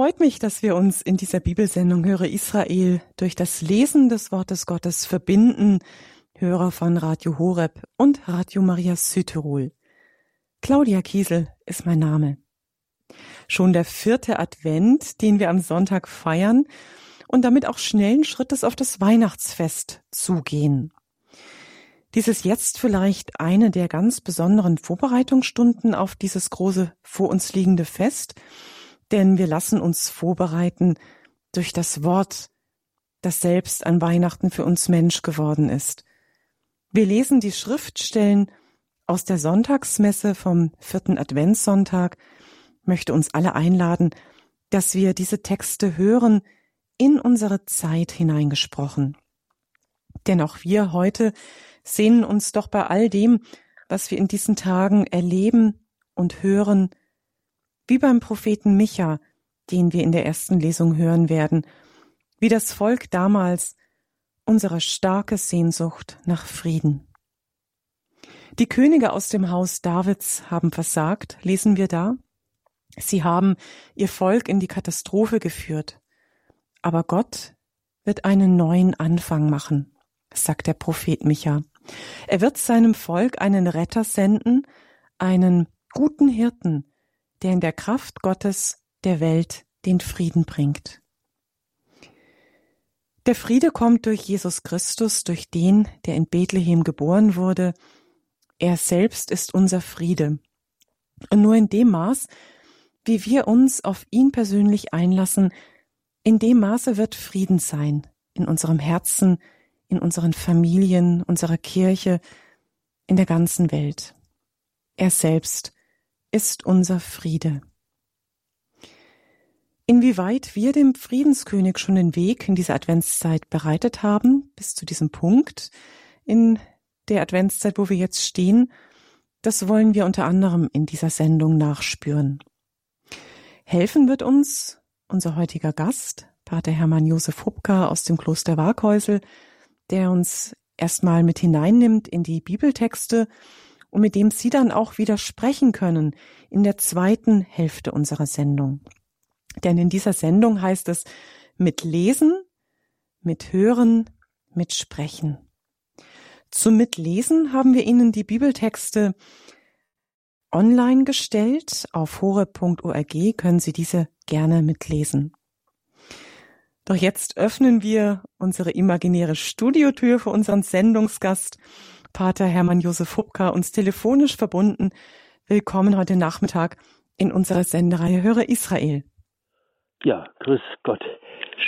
freut mich, dass wir uns in dieser Bibelsendung Höre Israel durch das Lesen des Wortes Gottes verbinden. Hörer von Radio Horeb und Radio Maria Südtirol. Claudia Kiesel ist mein Name. Schon der vierte Advent, den wir am Sonntag feiern und damit auch schnellen Schrittes auf das Weihnachtsfest zugehen. Dies ist jetzt vielleicht eine der ganz besonderen Vorbereitungsstunden auf dieses große vor uns liegende Fest – denn wir lassen uns vorbereiten durch das Wort, das selbst an Weihnachten für uns Mensch geworden ist. Wir lesen die Schriftstellen aus der Sonntagsmesse vom vierten Adventssonntag, möchte uns alle einladen, dass wir diese Texte hören, in unsere Zeit hineingesprochen. Denn auch wir heute sehnen uns doch bei all dem, was wir in diesen Tagen erleben und hören, wie beim Propheten Micha, den wir in der ersten Lesung hören werden, wie das Volk damals unsere starke Sehnsucht nach Frieden. Die Könige aus dem Haus Davids haben versagt, lesen wir da. Sie haben ihr Volk in die Katastrophe geführt. Aber Gott wird einen neuen Anfang machen, sagt der Prophet Micha. Er wird seinem Volk einen Retter senden, einen guten Hirten, der in der Kraft Gottes der Welt den Frieden bringt. Der Friede kommt durch Jesus Christus, durch den, der in Bethlehem geboren wurde. Er selbst ist unser Friede. Und nur in dem Maß, wie wir uns auf ihn persönlich einlassen, in dem Maße wird Frieden sein in unserem Herzen, in unseren Familien, unserer Kirche, in der ganzen Welt. Er selbst ist unser Friede. Inwieweit wir dem Friedenskönig schon den Weg in diese Adventszeit bereitet haben, bis zu diesem Punkt in der Adventszeit, wo wir jetzt stehen, das wollen wir unter anderem in dieser Sendung nachspüren. Helfen wird uns unser heutiger Gast, Pater Hermann Josef Hubka aus dem Kloster Waghäusel, der uns erstmal mit hineinnimmt in die Bibeltexte und mit dem Sie dann auch wieder sprechen können in der zweiten Hälfte unserer Sendung. Denn in dieser Sendung heißt es mit Lesen, mit Hören, mit Sprechen. Zum Mitlesen haben wir Ihnen die Bibeltexte online gestellt. Auf hore.org können Sie diese gerne mitlesen. Doch jetzt öffnen wir unsere imaginäre Studiotür für unseren Sendungsgast Pater Hermann Josef Hubka uns telefonisch verbunden. Willkommen heute Nachmittag in unserer Sendereihe Höre Israel. Ja, grüß Gott.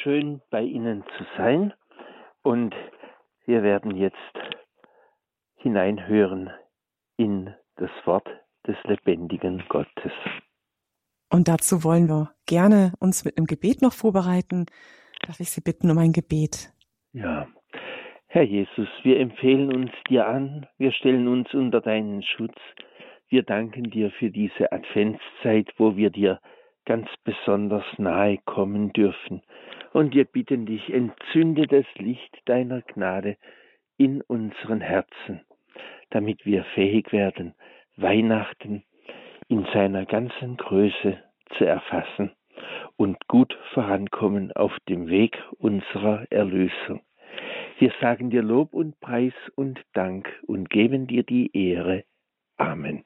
Schön bei Ihnen zu sein. Und wir werden jetzt hineinhören in das Wort des lebendigen Gottes. Und dazu wollen wir gerne uns mit einem Gebet noch vorbereiten. Darf ich Sie bitten um ein Gebet? Ja, Herr Jesus, wir empfehlen uns dir an, wir stellen uns unter deinen Schutz. Wir danken dir für diese Adventszeit, wo wir dir ganz besonders nahe kommen dürfen. Und wir bitten dich, entzünde das Licht deiner Gnade in unseren Herzen, damit wir fähig werden, Weihnachten in seiner ganzen Größe zu erfassen und gut vorankommen auf dem Weg unserer Erlösung. Wir sagen dir Lob und Preis und Dank und geben dir die Ehre. Amen.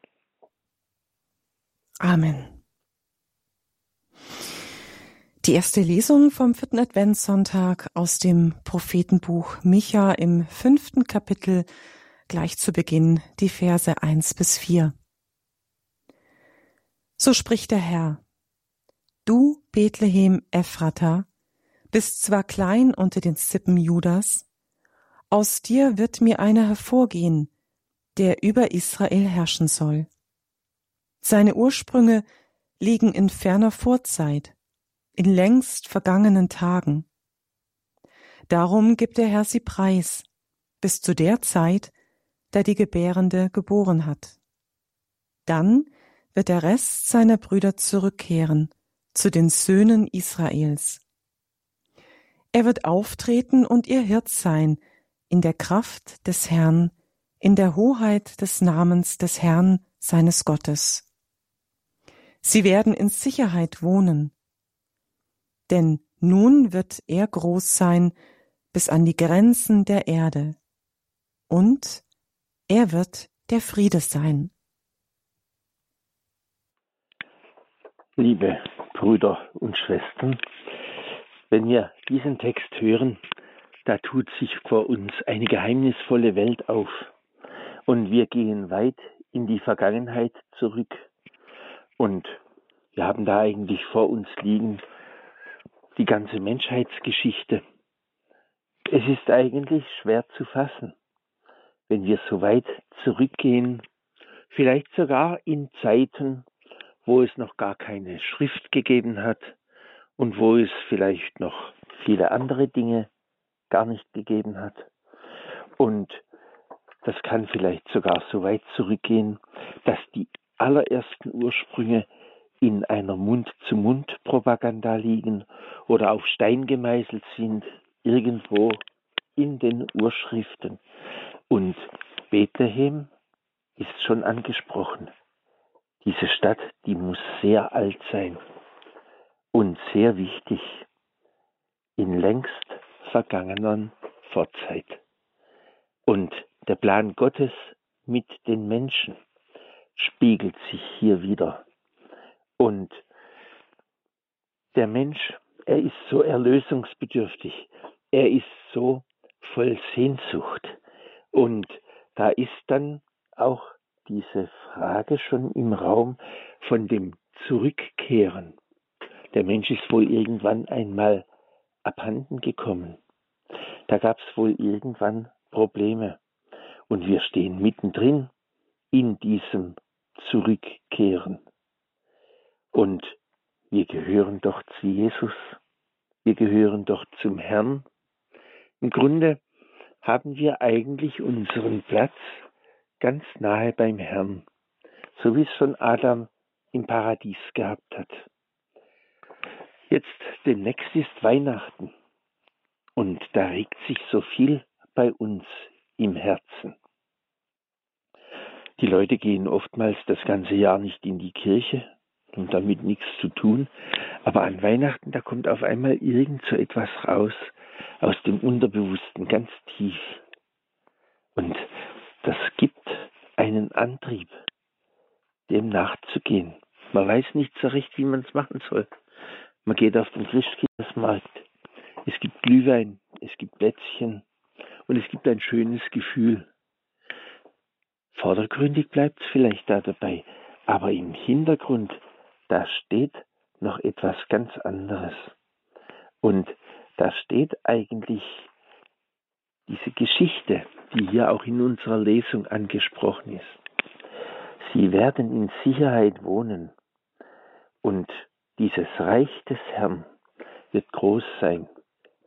Amen. Die erste Lesung vom vierten Adventssonntag aus dem Prophetenbuch Micha im fünften Kapitel gleich zu Beginn die Verse eins bis vier. So spricht der Herr. Du, Bethlehem Ephrata, bist zwar klein unter den Zippen Judas, aus dir wird mir einer hervorgehen, der über Israel herrschen soll. Seine Ursprünge liegen in ferner Vorzeit, in längst vergangenen Tagen. Darum gibt der Herr sie preis, bis zu der Zeit, da die Gebärende geboren hat. Dann wird der Rest seiner Brüder zurückkehren zu den Söhnen Israels. Er wird auftreten und ihr Hirt sein, in der Kraft des Herrn, in der Hoheit des Namens des Herrn seines Gottes. Sie werden in Sicherheit wohnen. denn nun wird er groß sein bis an die Grenzen der Erde. Und er wird der Friede sein. Liebe Brüder und Schwestern, wenn wir diesen Text hören, da tut sich vor uns eine geheimnisvolle Welt auf und wir gehen weit in die Vergangenheit zurück und wir haben da eigentlich vor uns liegen die ganze Menschheitsgeschichte. Es ist eigentlich schwer zu fassen, wenn wir so weit zurückgehen, vielleicht sogar in Zeiten, wo es noch gar keine Schrift gegeben hat und wo es vielleicht noch viele andere Dinge gar nicht gegeben hat. Und das kann vielleicht sogar so weit zurückgehen, dass die allerersten Ursprünge in einer Mund-zu-Mund-Propaganda liegen oder auf Stein gemeißelt sind, irgendwo in den Urschriften. Und Bethlehem ist schon angesprochen. Diese Stadt, die muss sehr alt sein und sehr wichtig in längst vergangener Vorzeit. Und der Plan Gottes mit den Menschen spiegelt sich hier wieder. Und der Mensch, er ist so erlösungsbedürftig, er ist so voll Sehnsucht. Und da ist dann auch diese Frage schon im Raum von dem Zurückkehren. Der Mensch ist wohl irgendwann einmal abhanden gekommen. Da gab es wohl irgendwann Probleme. Und wir stehen mittendrin in diesem Zurückkehren. Und wir gehören doch zu Jesus. Wir gehören doch zum Herrn. Im Grunde haben wir eigentlich unseren Platz ganz nahe beim Herrn, so wie es schon Adam im Paradies gehabt hat. Jetzt demnächst ist Weihnachten und da regt sich so viel bei uns im Herzen. Die Leute gehen oftmals das ganze Jahr nicht in die Kirche und damit nichts zu tun, aber an Weihnachten, da kommt auf einmal irgend so etwas raus aus dem Unterbewussten, ganz tief. Und das gibt einen Antrieb, dem nachzugehen. Man weiß nicht so recht, wie man es machen soll. Man geht auf den Christkindlesmarkt. Es gibt Glühwein, es gibt Plätzchen und es gibt ein schönes Gefühl. Vordergründig bleibt es vielleicht da dabei, aber im Hintergrund, da steht noch etwas ganz anderes. Und da steht eigentlich diese Geschichte, die hier auch in unserer Lesung angesprochen ist. Sie werden in Sicherheit wohnen und dieses Reich des Herrn wird groß sein,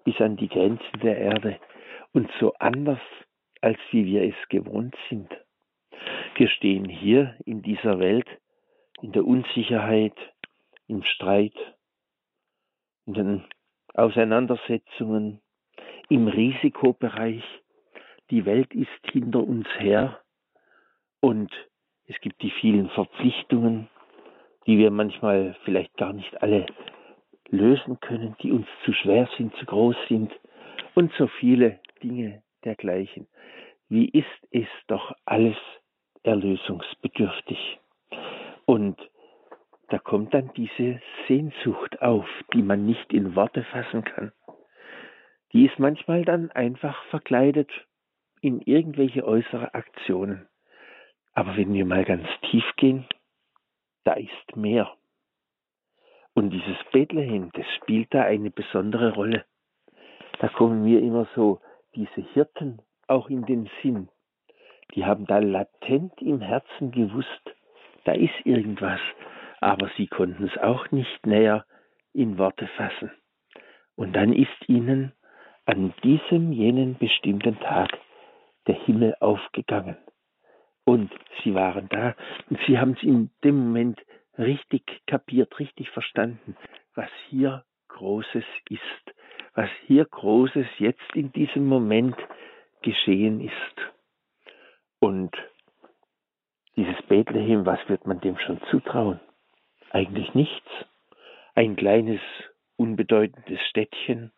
bis an die Grenzen der Erde und so anders, als wie wir es gewohnt sind. Wir stehen hier in dieser Welt in der Unsicherheit, im Streit, in den Auseinandersetzungen, im Risikobereich. Die Welt ist hinter uns her und es gibt die vielen Verpflichtungen, die wir manchmal vielleicht gar nicht alle lösen können, die uns zu schwer sind, zu groß sind und so viele Dinge dergleichen. Wie ist es doch alles erlösungsbedürftig? Und da kommt dann diese Sehnsucht auf, die man nicht in Worte fassen kann. Die ist manchmal dann einfach verkleidet in irgendwelche äußere Aktionen. Aber wenn wir mal ganz tief gehen, da ist mehr. Und dieses Bethlehem, das spielt da eine besondere Rolle. Da kommen mir immer so diese Hirten auch in den Sinn. Die haben da latent im Herzen gewusst, da ist irgendwas, aber sie konnten es auch nicht näher in Worte fassen. Und dann ist ihnen an diesem jenen bestimmten Tag der Himmel aufgegangen. Und sie waren da und sie haben es in dem Moment richtig kapiert, richtig verstanden, was hier Großes ist, was hier Großes jetzt in diesem Moment geschehen ist. Und dieses Bethlehem, was wird man dem schon zutrauen? Eigentlich nichts. Ein kleines, unbedeutendes Städtchen,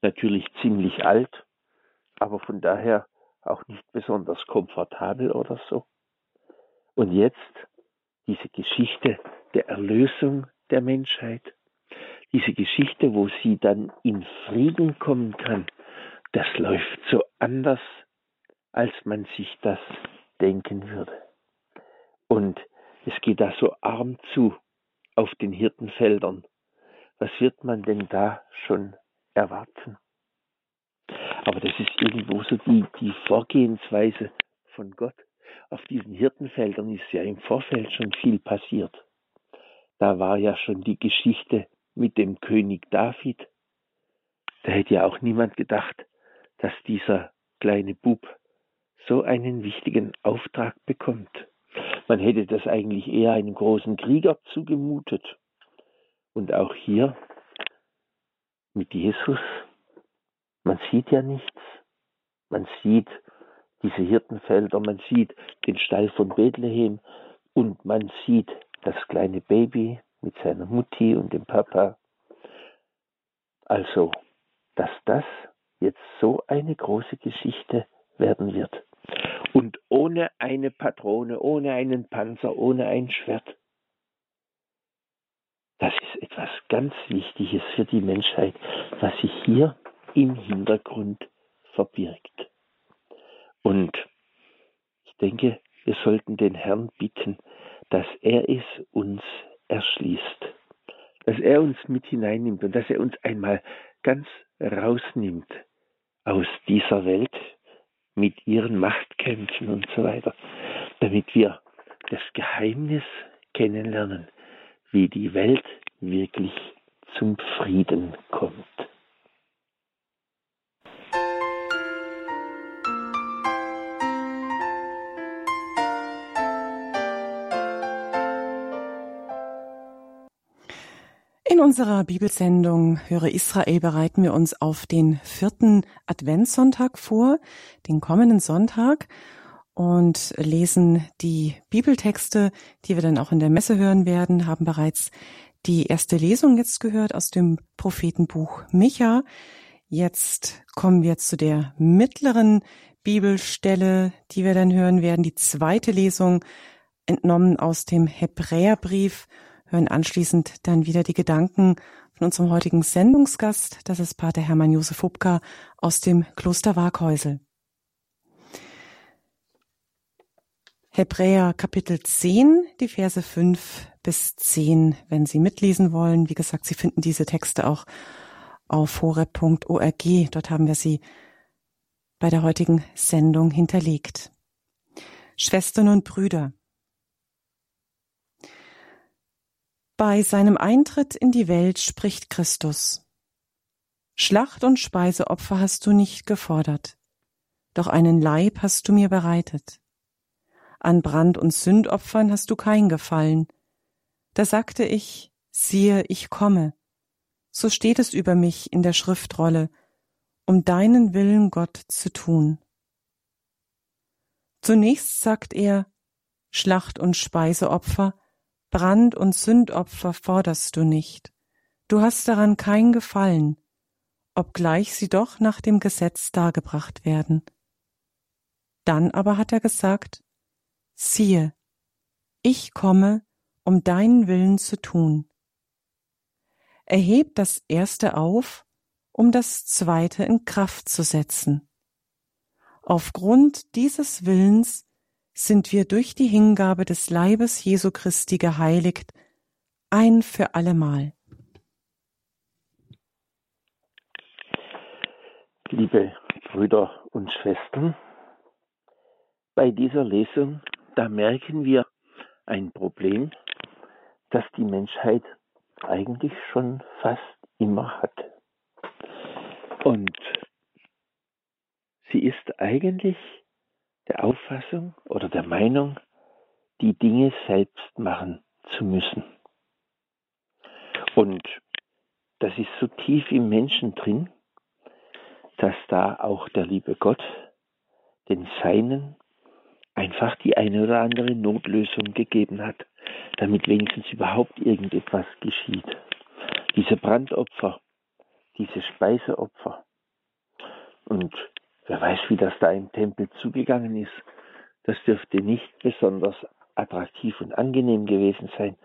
natürlich ziemlich alt, aber von daher auch nicht besonders komfortabel oder so. Und jetzt diese Geschichte der Erlösung der Menschheit, diese Geschichte, wo sie dann in Frieden kommen kann, das läuft so anders, als man sich das denken würde. Und es geht da so arm zu auf den Hirtenfeldern. Was wird man denn da schon erwarten? Aber das ist irgendwo so die, die Vorgehensweise von Gott. Auf diesen Hirtenfeldern ist ja im Vorfeld schon viel passiert. Da war ja schon die Geschichte mit dem König David. Da hätte ja auch niemand gedacht, dass dieser kleine Bub so einen wichtigen Auftrag bekommt. Man hätte das eigentlich eher einem großen Krieger zugemutet. Und auch hier mit Jesus, man sieht ja nichts. Man sieht diese Hirtenfelder, man sieht den Stall von Bethlehem und man sieht das kleine Baby mit seiner Mutti und dem Papa. Also, dass das jetzt so eine große Geschichte werden wird. Und ohne eine Patrone, ohne einen Panzer, ohne ein Schwert. Das ist etwas ganz Wichtiges für die Menschheit, was sich hier im Hintergrund verbirgt. Und ich denke, wir sollten den Herrn bitten, dass er es uns erschließt, dass er uns mit hineinnimmt und dass er uns einmal ganz rausnimmt aus dieser Welt mit ihren Machtkämpfen und so weiter, damit wir das Geheimnis kennenlernen, wie die Welt wirklich zum Frieden kommt. Unserer Bibelsendung Höre Israel bereiten wir uns auf den vierten Adventssonntag vor, den kommenden Sonntag, und lesen die Bibeltexte, die wir dann auch in der Messe hören werden, haben bereits die erste Lesung jetzt gehört aus dem Prophetenbuch Micha. Jetzt kommen wir zu der mittleren Bibelstelle, die wir dann hören werden, die zweite Lesung entnommen aus dem Hebräerbrief hören anschließend dann wieder die Gedanken von unserem heutigen Sendungsgast. Das ist Pater Hermann Josef Hubka aus dem Kloster Waghäusel. Hebräer Kapitel 10, die Verse 5 bis 10, wenn Sie mitlesen wollen. Wie gesagt, Sie finden diese Texte auch auf horeb.org. Dort haben wir sie bei der heutigen Sendung hinterlegt. Schwestern und Brüder, Bei seinem Eintritt in die Welt spricht Christus. Schlacht und Speiseopfer hast du nicht gefordert, doch einen Leib hast du mir bereitet. An Brand- und Sündopfern hast du kein Gefallen. Da sagte ich, siehe, ich komme. So steht es über mich in der Schriftrolle, um deinen Willen Gott zu tun. Zunächst sagt er, Schlacht und Speiseopfer Brand- und Sündopfer forderst du nicht. Du hast daran kein Gefallen, obgleich sie doch nach dem Gesetz dargebracht werden. Dann aber hat er gesagt, siehe, ich komme, um deinen Willen zu tun. Er hebt das erste auf, um das zweite in Kraft zu setzen. Aufgrund dieses Willens sind wir durch die Hingabe des Leibes Jesu Christi geheiligt, ein für allemal. Liebe Brüder und Schwestern, bei dieser Lesung, da merken wir ein Problem, das die Menschheit eigentlich schon fast immer hat. Und sie ist eigentlich Auffassung oder der Meinung, die Dinge selbst machen zu müssen. Und das ist so tief im Menschen drin, dass da auch der liebe Gott den Seinen einfach die eine oder andere Notlösung gegeben hat, damit wenigstens überhaupt irgendetwas geschieht. Diese Brandopfer, diese Speiseopfer. Und wer weiß, wie das da im Tempel zugegangen ist. Das dürfte nicht besonders attraktiv und angenehm gewesen sein,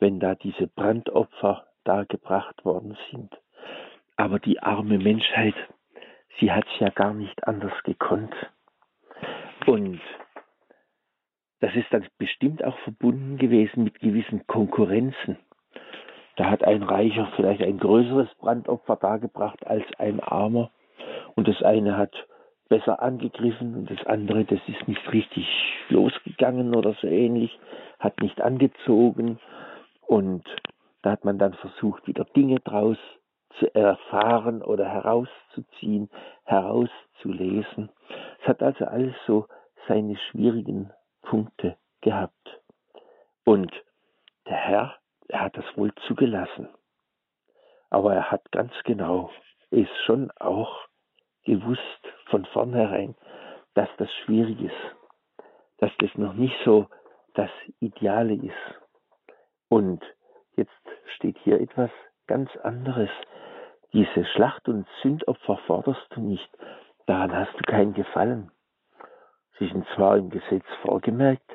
wenn da diese Brandopfer dargebracht worden sind. Aber die arme Menschheit, sie hat es ja gar nicht anders gekonnt. Und das ist dann bestimmt auch verbunden gewesen mit gewissen Konkurrenzen. Da hat ein Reicher vielleicht ein größeres Brandopfer dargebracht als ein Armer. Und das eine hat besser angegriffen und das andere, das ist nicht richtig losgegangen oder so ähnlich, hat nicht angezogen. Und da hat man dann versucht, wieder Dinge draus zu erfahren oder herauszuziehen, herauszulesen. Es hat also alles so seine schwierigen Punkte gehabt. Und der Herr, er hat das wohl zugelassen. Aber er hat ganz genau, ist schon auch gewusst von vornherein, dass das schwierig ist, dass das noch nicht so das Ideale ist. Und jetzt steht hier etwas ganz anderes. Diese Schlacht- und Sündopfer forderst du nicht, daran hast du keinen Gefallen. Sie sind zwar im Gesetz vorgemerkt,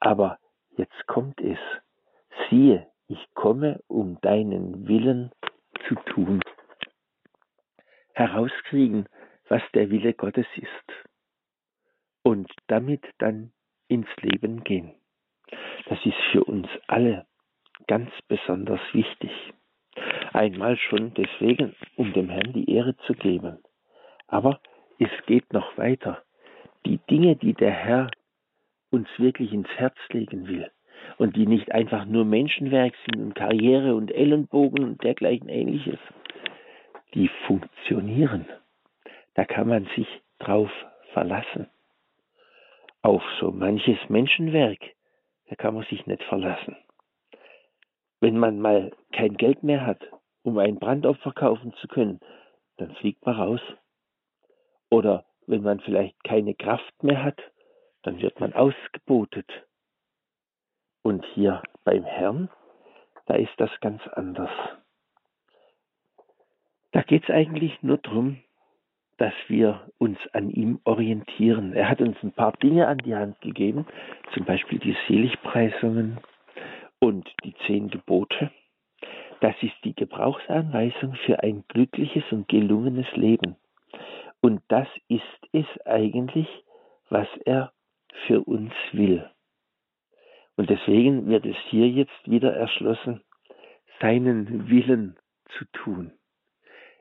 aber jetzt kommt es. Siehe, ich komme, um deinen Willen zu tun. Herauskriegen, was der Wille Gottes ist. Und damit dann ins Leben gehen. Das ist für uns alle ganz besonders wichtig. Einmal schon deswegen, um dem Herrn die Ehre zu geben. Aber es geht noch weiter. Die Dinge, die der Herr uns wirklich ins Herz legen will und die nicht einfach nur Menschenwerk sind und Karriere und Ellenbogen und dergleichen ähnliches, die funktionieren. Da kann man sich drauf verlassen. Auf so manches Menschenwerk, da kann man sich nicht verlassen. Wenn man mal kein Geld mehr hat, um ein Brandopfer kaufen zu können, dann fliegt man raus. Oder wenn man vielleicht keine Kraft mehr hat, dann wird man ausgebotet. Und hier beim Herrn, da ist das ganz anders. Da geht es eigentlich nur darum, dass wir uns an ihm orientieren. Er hat uns ein paar Dinge an die Hand gegeben, zum Beispiel die Seligpreisungen und die zehn Gebote. Das ist die Gebrauchsanweisung für ein glückliches und gelungenes Leben. Und das ist es eigentlich, was er für uns will. Und deswegen wird es hier jetzt wieder erschlossen, seinen Willen zu tun.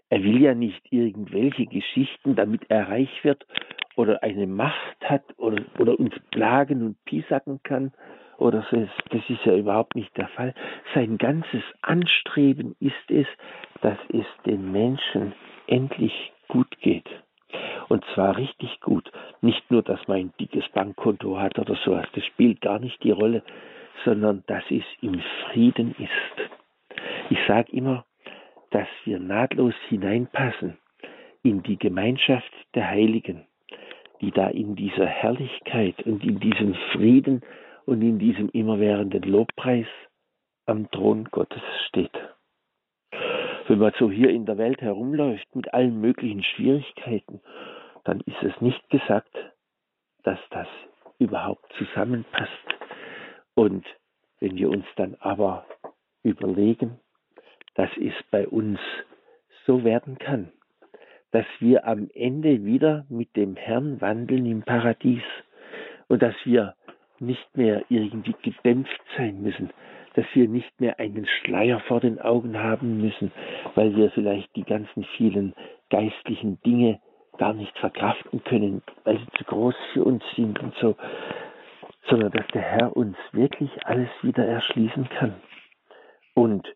Er will ja nicht irgendwelche Geschichten, damit er reich wird oder eine Macht hat oder, oder uns plagen und piesacken kann oder so. Das ist ja überhaupt nicht der Fall. Sein ganzes Anstreben ist es, dass es den Menschen endlich gut geht. Und zwar richtig gut. Nicht nur, dass man ein dickes Bankkonto hat oder sowas, das spielt gar nicht die Rolle, sondern dass es im Frieden ist. Ich sage immer, dass wir nahtlos hineinpassen in die Gemeinschaft der Heiligen, die da in dieser Herrlichkeit und in diesem Frieden und in diesem immerwährenden Lobpreis am Thron Gottes steht. Wenn man so hier in der Welt herumläuft mit allen möglichen Schwierigkeiten, dann ist es nicht gesagt, dass das überhaupt zusammenpasst. Und wenn wir uns dann aber überlegen, dass es bei uns so werden kann, dass wir am Ende wieder mit dem Herrn wandeln im Paradies und dass wir nicht mehr irgendwie gedämpft sein müssen, dass wir nicht mehr einen Schleier vor den Augen haben müssen, weil wir vielleicht die ganzen vielen geistlichen Dinge gar nicht verkraften können, weil sie zu groß für uns sind und so, sondern dass der Herr uns wirklich alles wieder erschließen kann. Und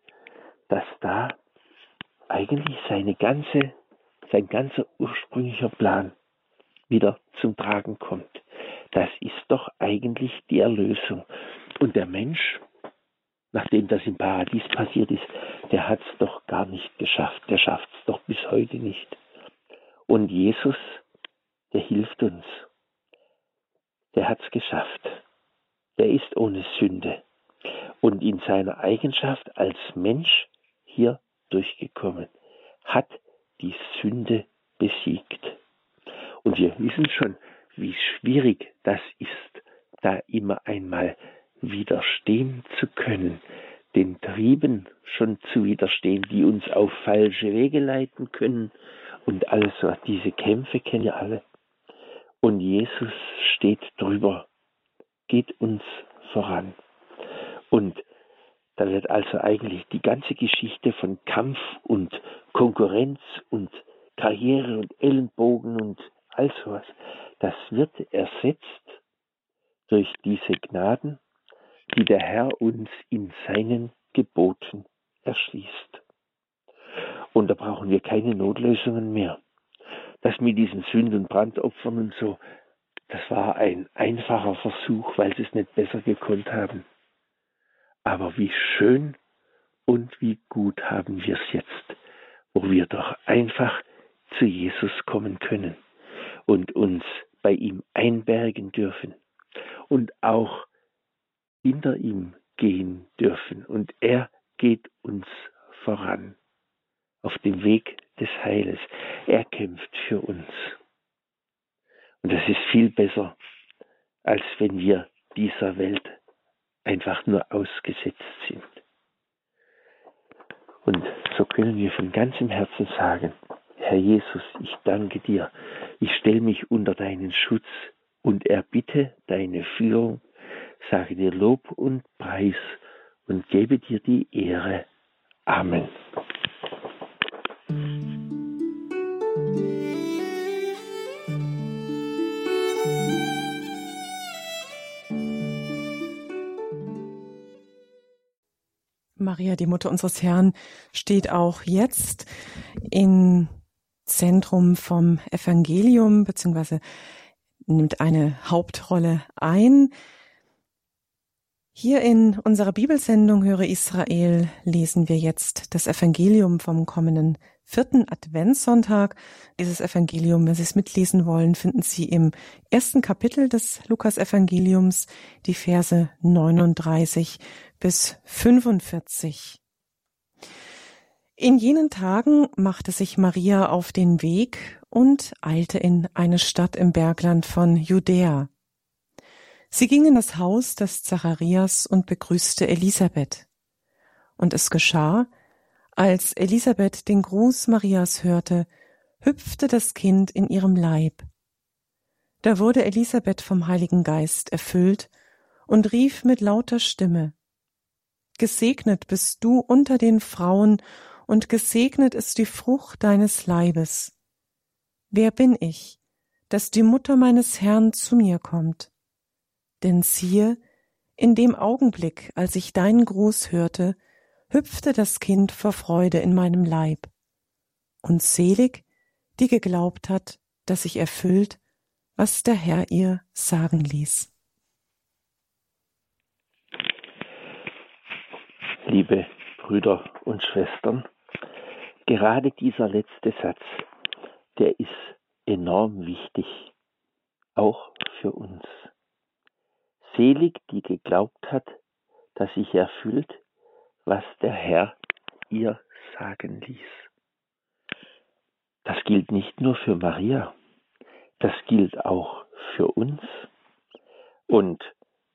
dass da eigentlich seine ganze, sein ganzer ursprünglicher Plan wieder zum Tragen kommt. Das ist doch eigentlich die Erlösung. Und der Mensch, nachdem das im Paradies passiert ist, der hat es doch gar nicht geschafft. Der schafft es doch bis heute nicht. Und Jesus, der hilft uns. Der hat es geschafft. Der ist ohne Sünde. Und in seiner Eigenschaft als Mensch hier durchgekommen, hat die Sünde besiegt. Und wir wissen schon, wie schwierig das ist, da immer einmal widerstehen zu können, den Trieben schon zu widerstehen, die uns auf falsche Wege leiten können. Und also diese Kämpfe kennen wir alle. Und Jesus steht drüber, geht uns voran. Und da wird also eigentlich die ganze Geschichte von Kampf und Konkurrenz und Karriere und Ellenbogen und all sowas, das wird ersetzt durch diese Gnaden, die der Herr uns in seinen Geboten erschließt. Und da brauchen wir keine Notlösungen mehr. Das mit diesen Sünd- und Brandopfern und so, das war ein einfacher Versuch, weil sie es nicht besser gekonnt haben. Aber wie schön und wie gut haben wir es jetzt, wo wir doch einfach zu Jesus kommen können und uns bei ihm einbergen dürfen und auch hinter ihm gehen dürfen. Und er geht uns voran auf dem Weg des Heiles. Er kämpft für uns. Und das ist viel besser, als wenn wir dieser Welt einfach nur ausgesetzt sind. Und so können wir von ganzem Herzen sagen, Herr Jesus, ich danke dir, ich stelle mich unter deinen Schutz und erbitte deine Führung, sage dir Lob und Preis und gebe dir die Ehre. Amen. Maria, die Mutter unseres Herrn, steht auch jetzt im Zentrum vom Evangelium, beziehungsweise nimmt eine Hauptrolle ein. Hier in unserer Bibelsendung Höre Israel lesen wir jetzt das Evangelium vom kommenden vierten Adventssonntag. Dieses Evangelium, wenn Sie es mitlesen wollen, finden Sie im ersten Kapitel des Lukas-Evangeliums, die Verse 39 bis 45. In jenen Tagen machte sich Maria auf den Weg und eilte in eine Stadt im Bergland von Judäa. Sie ging in das Haus des Zacharias und begrüßte Elisabeth. Und es geschah, als Elisabeth den Gruß Marias hörte, hüpfte das Kind in ihrem Leib. Da wurde Elisabeth vom Heiligen Geist erfüllt und rief mit lauter Stimme Gesegnet bist du unter den Frauen, und gesegnet ist die Frucht deines Leibes. Wer bin ich, dass die Mutter meines Herrn zu mir kommt? Denn siehe, in dem Augenblick, als ich deinen Gruß hörte, hüpfte das Kind vor Freude in meinem Leib. Und selig, die geglaubt hat, dass sich erfüllt, was der Herr ihr sagen ließ. Liebe Brüder und Schwestern, gerade dieser letzte Satz, der ist enorm wichtig, auch für uns. Selig, die geglaubt hat, dass sich erfüllt, was der Herr ihr sagen ließ. Das gilt nicht nur für Maria, das gilt auch für uns. Und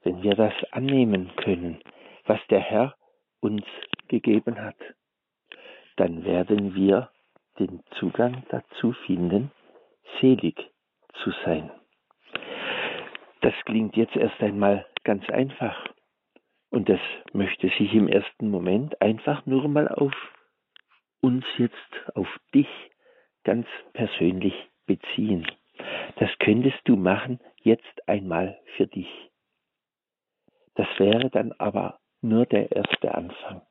wenn wir das annehmen können, was der Herr uns gegeben hat, dann werden wir den Zugang dazu finden, selig zu sein. Das klingt jetzt erst einmal ganz einfach. Und das möchte sich im ersten Moment einfach nur mal auf uns jetzt, auf dich ganz persönlich beziehen. Das könntest du machen jetzt einmal für dich. Das wäre dann aber nur der erste Anfang.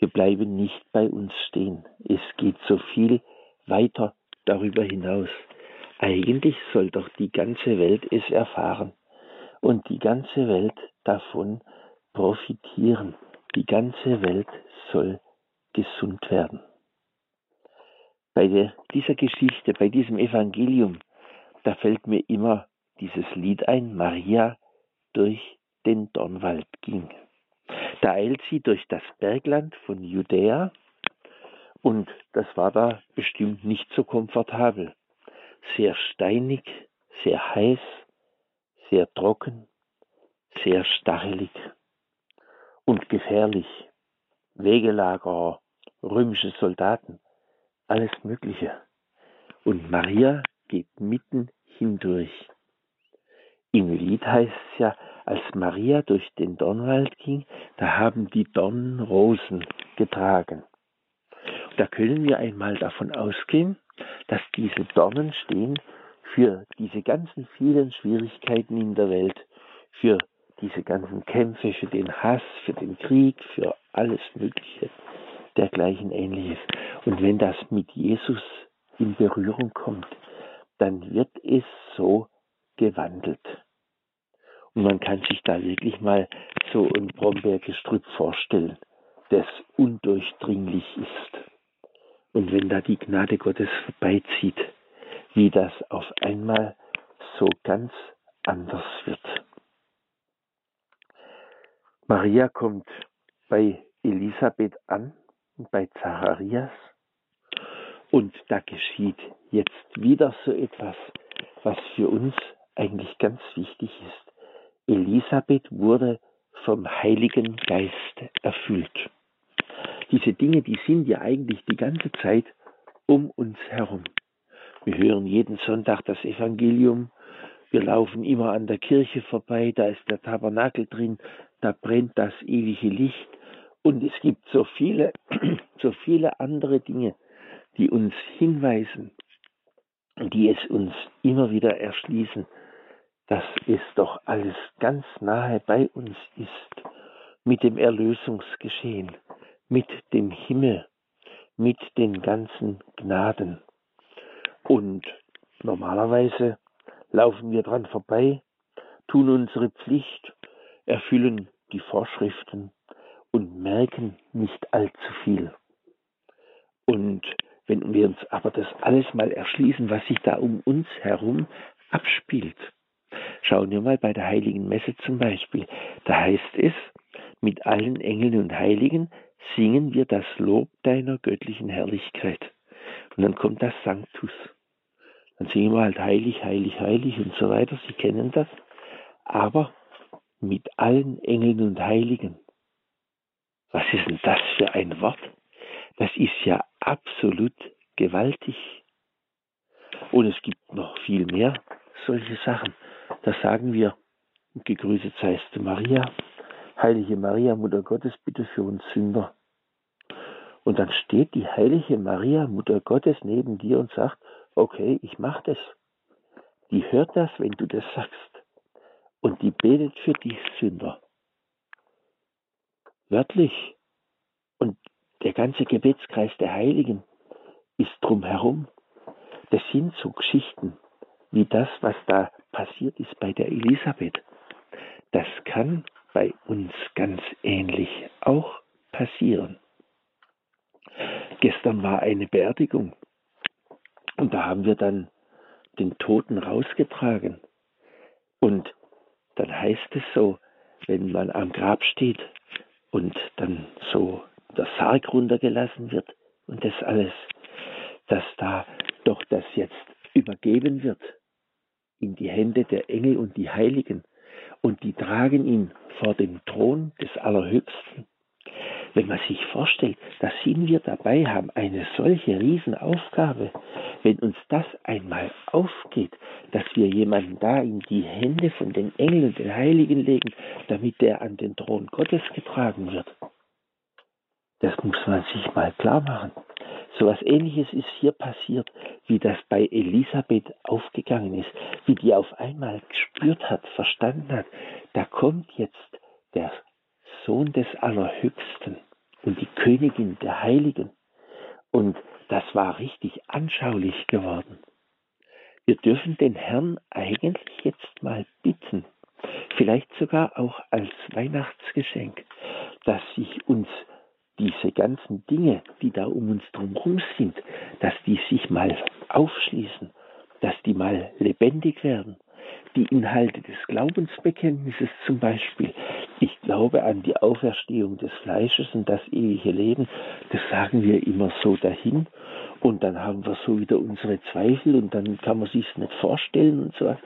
Wir bleiben nicht bei uns stehen. Es geht so viel weiter darüber hinaus. Eigentlich soll doch die ganze Welt es erfahren und die ganze Welt davon profitieren. Die ganze Welt soll gesund werden. Bei der, dieser Geschichte, bei diesem Evangelium, da fällt mir immer dieses Lied ein, Maria durch den Dornwald ging. Da eilt sie durch das Bergland von Judäa Und das war da bestimmt nicht so komfortabel. Sehr steinig, sehr heiß, sehr trocken, sehr stachelig und gefährlich. Wegelagerer, römische Soldaten, alles Mögliche. Und Maria geht mitten hindurch. Im Lied heißt es ja, als Maria durch den Dornwald ging, da haben die Dornen Rosen getragen. Und da können wir einmal davon ausgehen, dass diese Dornen stehen für diese ganzen vielen Schwierigkeiten in der Welt, für diese ganzen Kämpfe, für den Hass, für den Krieg, für alles Mögliche, dergleichen ähnliches. Und wenn das mit Jesus in Berührung kommt, dann wird es so gewandelt. Und man kann sich da wirklich mal so ein Brombeergestrüpp vorstellen, das undurchdringlich ist. Und wenn da die Gnade Gottes vorbeizieht, wie das auf einmal so ganz anders wird. Maria kommt bei Elisabeth an, bei Zacharias, und da geschieht jetzt wieder so etwas, was für uns eigentlich ganz wichtig ist. Elisabeth wurde vom Heiligen Geist erfüllt. Diese Dinge, die sind ja eigentlich die ganze Zeit um uns herum. Wir hören jeden Sonntag das Evangelium, wir laufen immer an der Kirche vorbei, da ist der Tabernakel drin, da brennt das ewige Licht und es gibt so viele, so viele andere Dinge, die uns hinweisen, die es uns immer wieder erschließen, dass es doch alles ganz nahe bei uns ist, mit dem Erlösungsgeschehen, mit dem Himmel, mit den ganzen Gnaden. Und normalerweise laufen wir dran vorbei, tun unsere Pflicht, erfüllen die Vorschriften und merken nicht allzu viel. Und wenn wir uns aber das alles mal erschließen, was sich da um uns herum abspielt, schauen wir mal bei der Heiligen Messe zum Beispiel. Da heißt es, mit allen Engeln und Heiligen singen wir das Lob deiner göttlichen Herrlichkeit. Und dann kommt das Sanctus. Dann singen wir halt heilig, heilig, heilig und so weiter. Sie kennen das. Aber mit allen Engeln und Heiligen. Was ist denn das für ein Wort? Das ist ja absolut gewaltig. Und es gibt noch viel mehr solche Sachen. Da sagen wir, gegrüßet seist du Maria, heilige Maria, Mutter Gottes, bitte für uns Sünder. Und dann steht die heilige Maria, Mutter Gottes, neben dir und sagt, okay, ich mache das. Die hört das, wenn du das sagst und die betet für die Sünder. Wörtlich. Und der ganze Gebetskreis der Heiligen ist drumherum. Das sind so Geschichten wie das, was da passiert ist bei der Elisabeth. Das kann bei uns ganz ähnlich auch passieren. Gestern war eine Beerdigung und da haben wir dann den Toten rausgetragen. Und dann heißt es so, wenn man am Grab steht und dann so der Sarg runtergelassen wird und das alles, dass da doch das jetzt übergeben wird in die Hände der Engel und die Heiligen und die tragen ihn vor dem Thron des Allerhöchsten. Wenn man sich vorstellt, da sind wir dabei, haben eine solche Riesenaufgabe, wenn uns das einmal aufgeht, dass wir jemanden da in die Hände von den Engeln und den Heiligen legen, damit der an den Thron Gottes getragen wird. Das muss man sich mal klar machen. So etwas ähnliches ist hier passiert, wie das bei Elisabeth aufgegangen ist, wie die auf einmal gespürt hat, verstanden hat, da kommt jetzt der Sohn des Allerhöchsten und die Königin der Heiligen. Und das war richtig anschaulich geworden. Wir dürfen den Herrn eigentlich jetzt mal bitten, vielleicht sogar auch als Weihnachtsgeschenk, dass sich uns diese ganzen Dinge, die da um uns drumherum sind, dass die sich mal aufschließen, dass die mal lebendig werden. Die Inhalte des Glaubensbekenntnisses zum Beispiel, ich glaube an die Auferstehung des Fleisches und das ewige Leben. Das sagen wir immer so dahin. Und dann haben wir so wieder unsere Zweifel und dann kann man sich es nicht vorstellen und so was.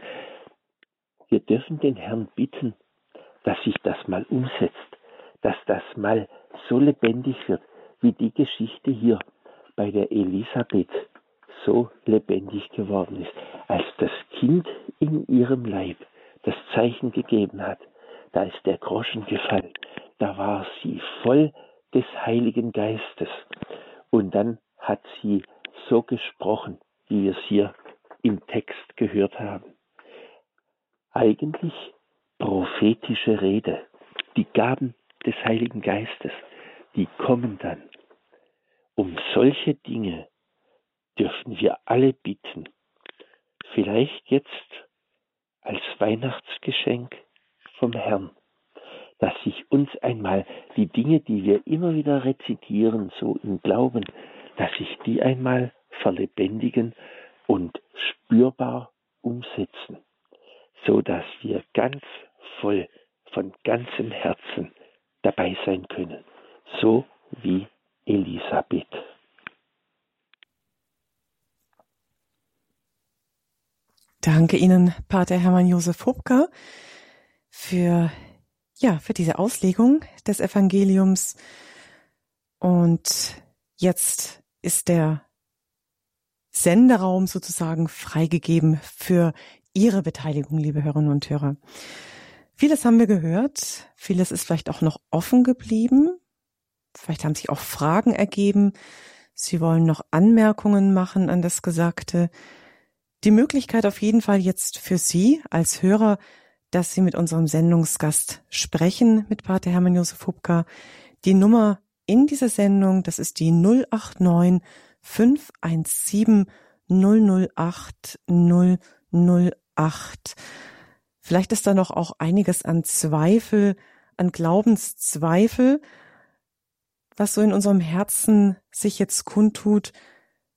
Wir dürfen den Herrn bitten, dass sich das mal umsetzt, dass das mal so lebendig wird, wie die Geschichte hier bei der Elisabeth so lebendig geworden ist, als das Kind in ihrem Leib das Zeichen gegeben hat. Da ist der Groschen gefallen. Da war sie voll des Heiligen Geistes. Und dann hat sie so gesprochen, wie wir es hier im Text gehört haben. Eigentlich prophetische Rede. Die Gaben des Heiligen Geistes, die kommen dann. Um solche Dinge dürfen wir alle bitten. Vielleicht jetzt als Weihnachtsgeschenk vom Herrn, dass sich uns einmal die Dinge, die wir immer wieder rezitieren, so im Glauben, dass sich die einmal verlebendigen und spürbar umsetzen, so dass wir ganz voll von ganzem Herzen dabei sein können, so wie Elisabeth. Danke Ihnen, Pater Hermann Josef Hubka, für, ja, für diese Auslegung des Evangeliums. Und jetzt ist der Senderaum sozusagen freigegeben für Ihre Beteiligung, liebe Hörerinnen und Hörer. Vieles haben wir gehört, vieles ist vielleicht auch noch offen geblieben, vielleicht haben sich auch Fragen ergeben, Sie wollen noch Anmerkungen machen an das Gesagte. Die Möglichkeit auf jeden Fall jetzt für Sie als Hörer, dass Sie mit unserem Sendungsgast sprechen, mit Pater Hermann Josef Hubka. Die Nummer in dieser Sendung, das ist die 089 517 008 008. Vielleicht ist da noch auch einiges an Zweifel, an Glaubenszweifel, was so in unserem Herzen sich jetzt kundtut.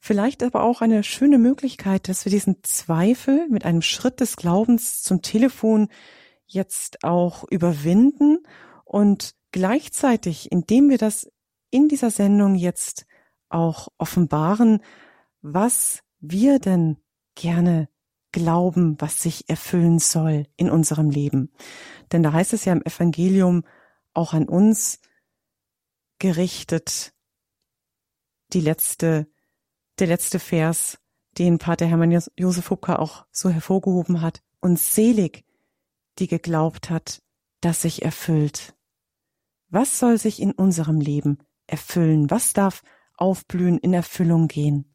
Vielleicht aber auch eine schöne Möglichkeit, dass wir diesen Zweifel mit einem Schritt des Glaubens zum Telefon jetzt auch überwinden und gleichzeitig, indem wir das in dieser Sendung jetzt auch offenbaren, was wir denn gerne glauben, was sich erfüllen soll in unserem Leben. Denn da heißt es ja im Evangelium auch an uns gerichtet, die letzte, der letzte Vers, den Pater Hermann Josef Hubka auch so hervorgehoben hat, und selig, die geglaubt hat, dass sich erfüllt. Was soll sich in unserem Leben erfüllen? Was darf aufblühen, in Erfüllung gehen?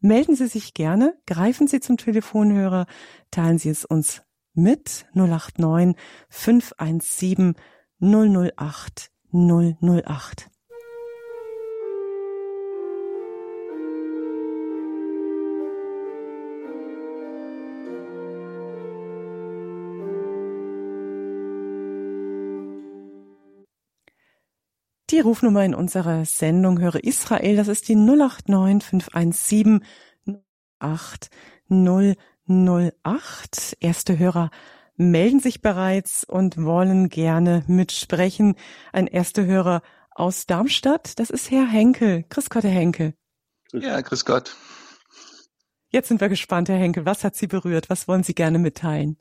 Melden Sie sich gerne, greifen Sie zum Telefonhörer, teilen Sie es uns mit 089 517 008 008. Die Rufnummer in unserer Sendung Höre Israel, das ist die 089 517 08 008. Erste Hörer melden sich bereits und wollen gerne mitsprechen. Ein erster Hörer aus Darmstadt, das ist Herr Henkel. Grüß Gott, Herr Henkel. Ja, grüß Gott. Jetzt sind wir gespannt, Herr Henkel. Was hat Sie berührt? Was wollen Sie gerne mitteilen?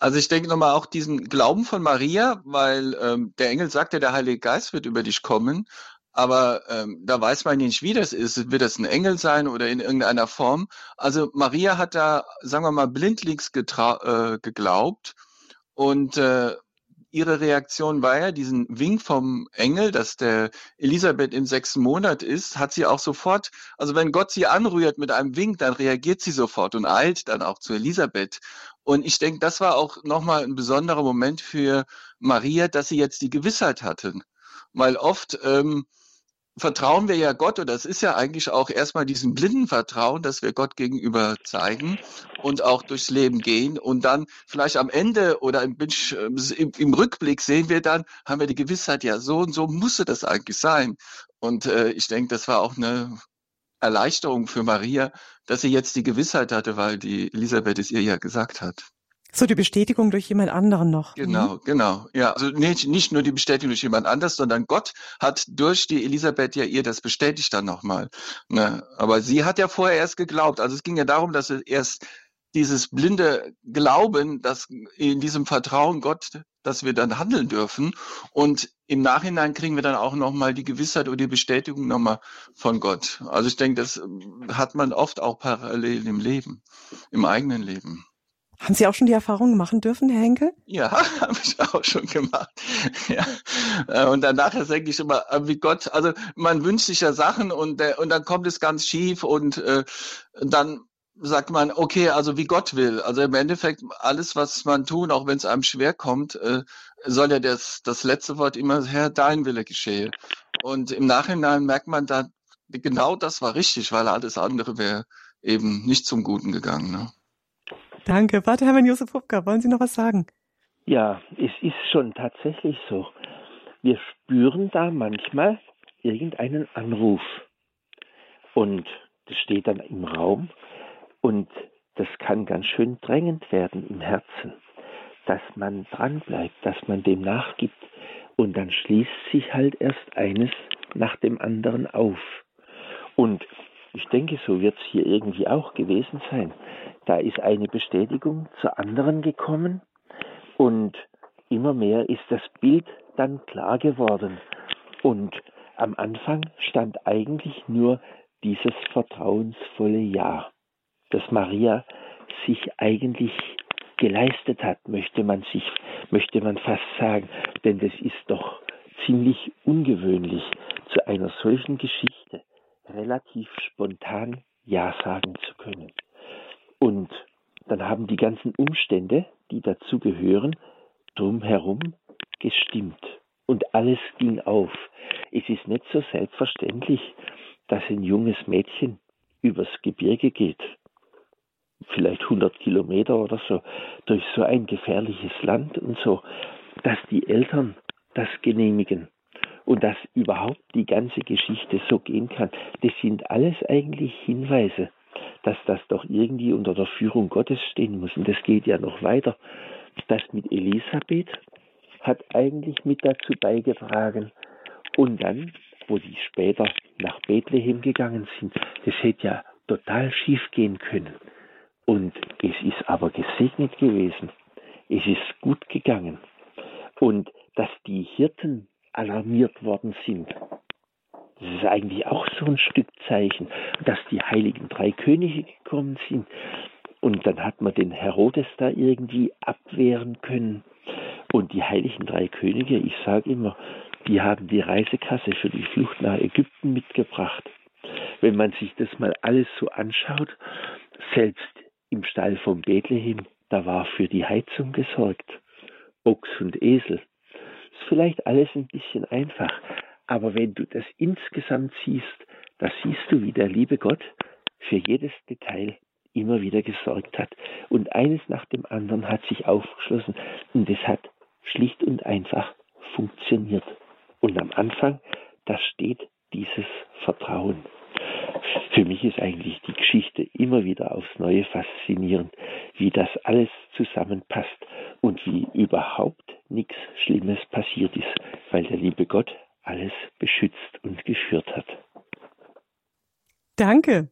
Also ich denke nochmal auch diesen Glauben von Maria, weil ähm, der Engel sagt ja, der Heilige Geist wird über dich kommen, aber ähm, da weiß man nicht, wie das ist. Wird das ein Engel sein oder in irgendeiner Form? Also Maria hat da, sagen wir mal, blindlings äh, geglaubt und äh, ihre Reaktion war ja diesen Wink vom Engel, dass der Elisabeth im sechsten Monat ist, hat sie auch sofort, also wenn Gott sie anrührt mit einem Wink, dann reagiert sie sofort und eilt dann auch zu Elisabeth. Und ich denke, das war auch nochmal ein besonderer Moment für Maria, dass sie jetzt die Gewissheit hatten. Weil oft ähm, vertrauen wir ja Gott, und das ist ja eigentlich auch erstmal diesen blinden Vertrauen, dass wir Gott gegenüber zeigen und auch durchs Leben gehen. Und dann vielleicht am Ende oder im, im, im Rückblick sehen wir dann, haben wir die Gewissheit, ja, so und so musste das eigentlich sein. Und äh, ich denke, das war auch eine Erleichterung für Maria, dass sie jetzt die Gewissheit hatte, weil die Elisabeth es ihr ja gesagt hat. So die Bestätigung durch jemand anderen noch. Genau, mhm. genau. Ja, also nicht, nicht nur die Bestätigung durch jemand anders, sondern Gott hat durch die Elisabeth ja ihr das bestätigt dann nochmal. Ne? Aber sie hat ja vorher erst geglaubt. Also es ging ja darum, dass sie erst dieses blinde Glauben, dass in diesem Vertrauen Gott, dass wir dann handeln dürfen. Und im Nachhinein kriegen wir dann auch nochmal die Gewissheit oder die Bestätigung nochmal von Gott. Also ich denke, das hat man oft auch parallel im Leben, im eigenen Leben. Haben Sie auch schon die Erfahrung machen dürfen, Herr Henkel? Ja, habe ich auch schon gemacht. Ja. Äh, und danach denke ich immer, äh, wie Gott, also man wünscht sich ja Sachen und, und dann kommt es ganz schief und äh, dann sagt man, okay, also wie Gott will. Also im Endeffekt alles, was man tun, auch wenn es einem schwer kommt, äh, soll ja das, das letzte Wort immer, Herr, dein Wille geschehe. Und im Nachhinein merkt man dann, genau das war richtig, weil alles andere wäre eben nicht zum Guten gegangen. Ne? Danke. Vater Hermann Josef Hupka, wollen Sie noch was sagen? Ja, es ist schon tatsächlich so. Wir spüren da manchmal irgendeinen Anruf. Und das steht dann im Raum und das kann ganz schön drängend werden im Herzen, dass man dranbleibt, dass man dem nachgibt. Und dann schließt sich halt erst eines nach dem anderen auf. Und ich denke, so wird es hier irgendwie auch gewesen sein. Da ist eine Bestätigung zur anderen gekommen und immer mehr ist das Bild dann klar geworden. Und am Anfang stand eigentlich nur dieses vertrauensvolle Ja das Maria sich eigentlich geleistet hat, möchte man sich, möchte man fast sagen, denn das ist doch ziemlich ungewöhnlich, zu einer solchen Geschichte relativ spontan Ja sagen zu können. Und dann haben die ganzen Umstände, die dazu gehören, drumherum gestimmt. Und alles ging auf. Es ist nicht so selbstverständlich, dass ein junges Mädchen übers Gebirge geht vielleicht 100 Kilometer oder so, durch so ein gefährliches Land und so, dass die Eltern das genehmigen und dass überhaupt die ganze Geschichte so gehen kann, das sind alles eigentlich Hinweise, dass das doch irgendwie unter der Führung Gottes stehen muss. Und das geht ja noch weiter. Das mit Elisabeth hat eigentlich mit dazu beigetragen. Und dann, wo die später nach Bethlehem gegangen sind, das hätte ja total schief gehen können. Und es ist aber gesegnet gewesen. Es ist gut gegangen. Und dass die Hirten alarmiert worden sind, das ist eigentlich auch so ein Stück Zeichen, dass die heiligen drei Könige gekommen sind. Und dann hat man den Herodes da irgendwie abwehren können. Und die heiligen drei Könige, ich sage immer, die haben die Reisekasse für die Flucht nach Ägypten mitgebracht. Wenn man sich das mal alles so anschaut, selbst im Stall von Bethlehem, da war für die Heizung gesorgt. Ochs und Esel. Ist vielleicht alles ein bisschen einfach, aber wenn du das insgesamt siehst, da siehst du, wie der liebe Gott für jedes Detail immer wieder gesorgt hat. Und eines nach dem anderen hat sich aufgeschlossen und es hat schlicht und einfach funktioniert. Und am Anfang, da steht dieses Vertrauen. Für mich ist eigentlich die Geschichte immer wieder aufs Neue faszinierend, wie das alles zusammenpasst und wie überhaupt nichts Schlimmes passiert ist, weil der liebe Gott alles beschützt und geführt hat. Danke.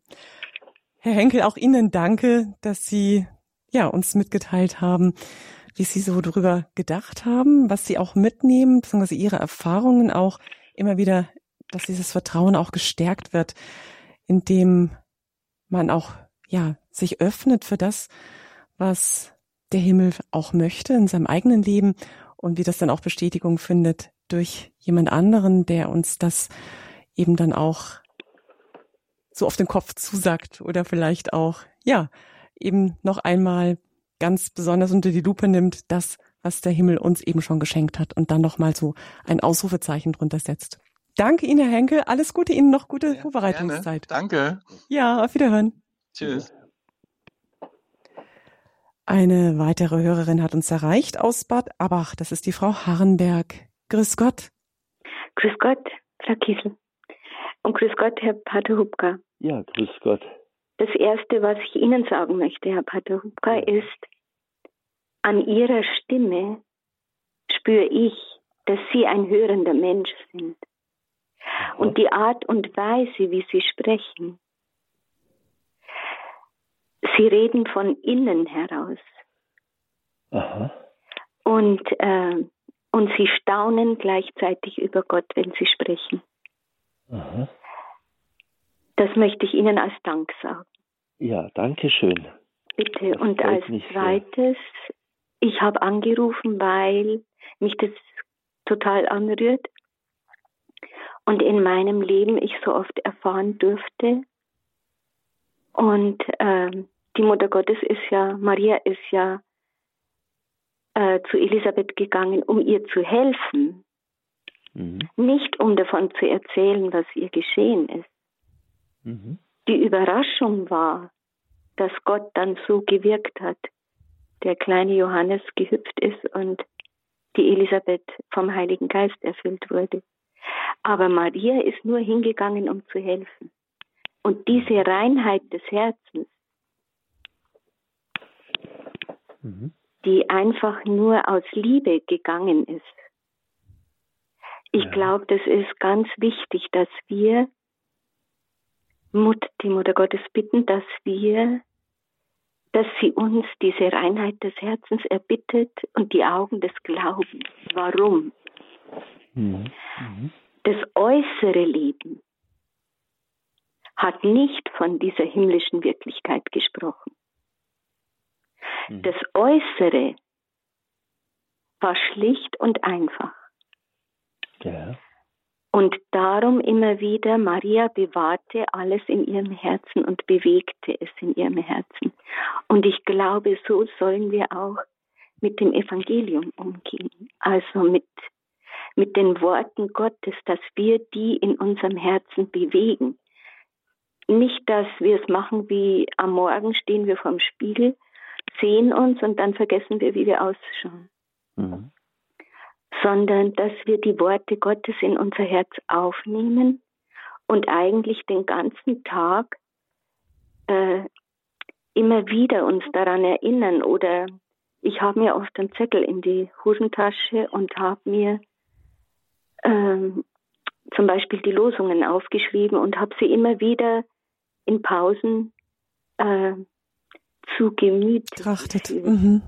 Herr Henkel, auch Ihnen danke, dass Sie ja, uns mitgeteilt haben, wie Sie so darüber gedacht haben, was Sie auch mitnehmen, beziehungsweise Ihre Erfahrungen auch immer wieder, dass dieses Vertrauen auch gestärkt wird in dem man auch ja sich öffnet für das, was der Himmel auch möchte in seinem eigenen Leben und wie das dann auch Bestätigung findet durch jemand anderen, der uns das eben dann auch so auf den Kopf zusagt oder vielleicht auch, ja, eben noch einmal ganz besonders unter die Lupe nimmt, das, was der Himmel uns eben schon geschenkt hat und dann nochmal so ein Ausrufezeichen drunter setzt. Danke Ihnen, Herr Henkel. Alles Gute Ihnen, noch gute ja, Vorbereitungszeit. Gerne. Danke. Ja, auf Wiederhören. Tschüss. Eine weitere Hörerin hat uns erreicht aus Bad Abach. Das ist die Frau Harrenberg. Grüß Gott. Grüß Gott, Frau Kiesel. Und grüß Gott, Herr Pater Hubka. Ja, grüß Gott. Das Erste, was ich Ihnen sagen möchte, Herr Pater Hubka, ist, an ihrer Stimme spüre ich, dass sie ein hörender Mensch sind. Und die Art und Weise, wie sie sprechen, sie reden von innen heraus. Aha. Und, äh, und sie staunen gleichzeitig über Gott, wenn sie sprechen. Aha. Das möchte ich Ihnen als Dank sagen. Ja, danke schön. Bitte. Das und als zweites, ich habe angerufen, weil mich das total anrührt und in meinem Leben ich so oft erfahren durfte. Und äh, die Mutter Gottes ist ja, Maria ist ja äh, zu Elisabeth gegangen, um ihr zu helfen. Mhm. Nicht um davon zu erzählen, was ihr geschehen ist. Mhm. Die Überraschung war, dass Gott dann so gewirkt hat. Der kleine Johannes gehüpft ist und die Elisabeth vom Heiligen Geist erfüllt wurde. Aber Maria ist nur hingegangen, um zu helfen. Und diese Reinheit des Herzens, mhm. die einfach nur aus Liebe gegangen ist. Ich ja. glaube, das ist ganz wichtig, dass wir Mut, die Mutter Gottes bitten, dass wir, dass sie uns diese Reinheit des Herzens erbittet und die Augen des Glaubens. Warum? Mhm. Mhm. Das äußere Leben hat nicht von dieser himmlischen Wirklichkeit gesprochen. Mhm. Das Äußere war schlicht und einfach. Ja. Und darum immer wieder, Maria bewahrte alles in ihrem Herzen und bewegte es in ihrem Herzen. Und ich glaube, so sollen wir auch mit dem Evangelium umgehen. Also mit, mit den Worten Gottes, dass wir die in unserem Herzen bewegen. Nicht, dass wir es machen wie am Morgen stehen wir vorm Spiegel, sehen uns und dann vergessen wir, wie wir ausschauen. Mhm sondern dass wir die Worte Gottes in unser Herz aufnehmen und eigentlich den ganzen Tag äh, immer wieder uns daran erinnern. Oder ich habe mir oft einen Zettel in die Hosentasche und habe mir ähm, zum Beispiel die Losungen aufgeschrieben und habe sie immer wieder in Pausen äh, zu Gemüt getrachtet. Mhm.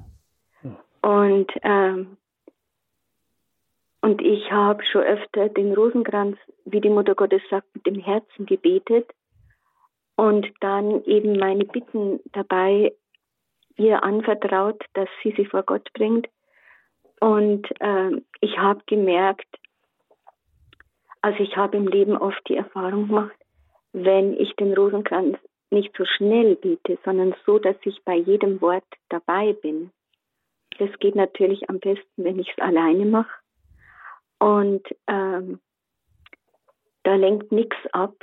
Und ähm, und ich habe schon öfter den Rosenkranz, wie die Mutter Gottes sagt, mit dem Herzen gebetet und dann eben meine Bitten dabei ihr anvertraut, dass sie sie vor Gott bringt. Und äh, ich habe gemerkt, also ich habe im Leben oft die Erfahrung gemacht, wenn ich den Rosenkranz nicht so schnell bete, sondern so, dass ich bei jedem Wort dabei bin. Das geht natürlich am besten, wenn ich es alleine mache. Und ähm, da lenkt nichts ab.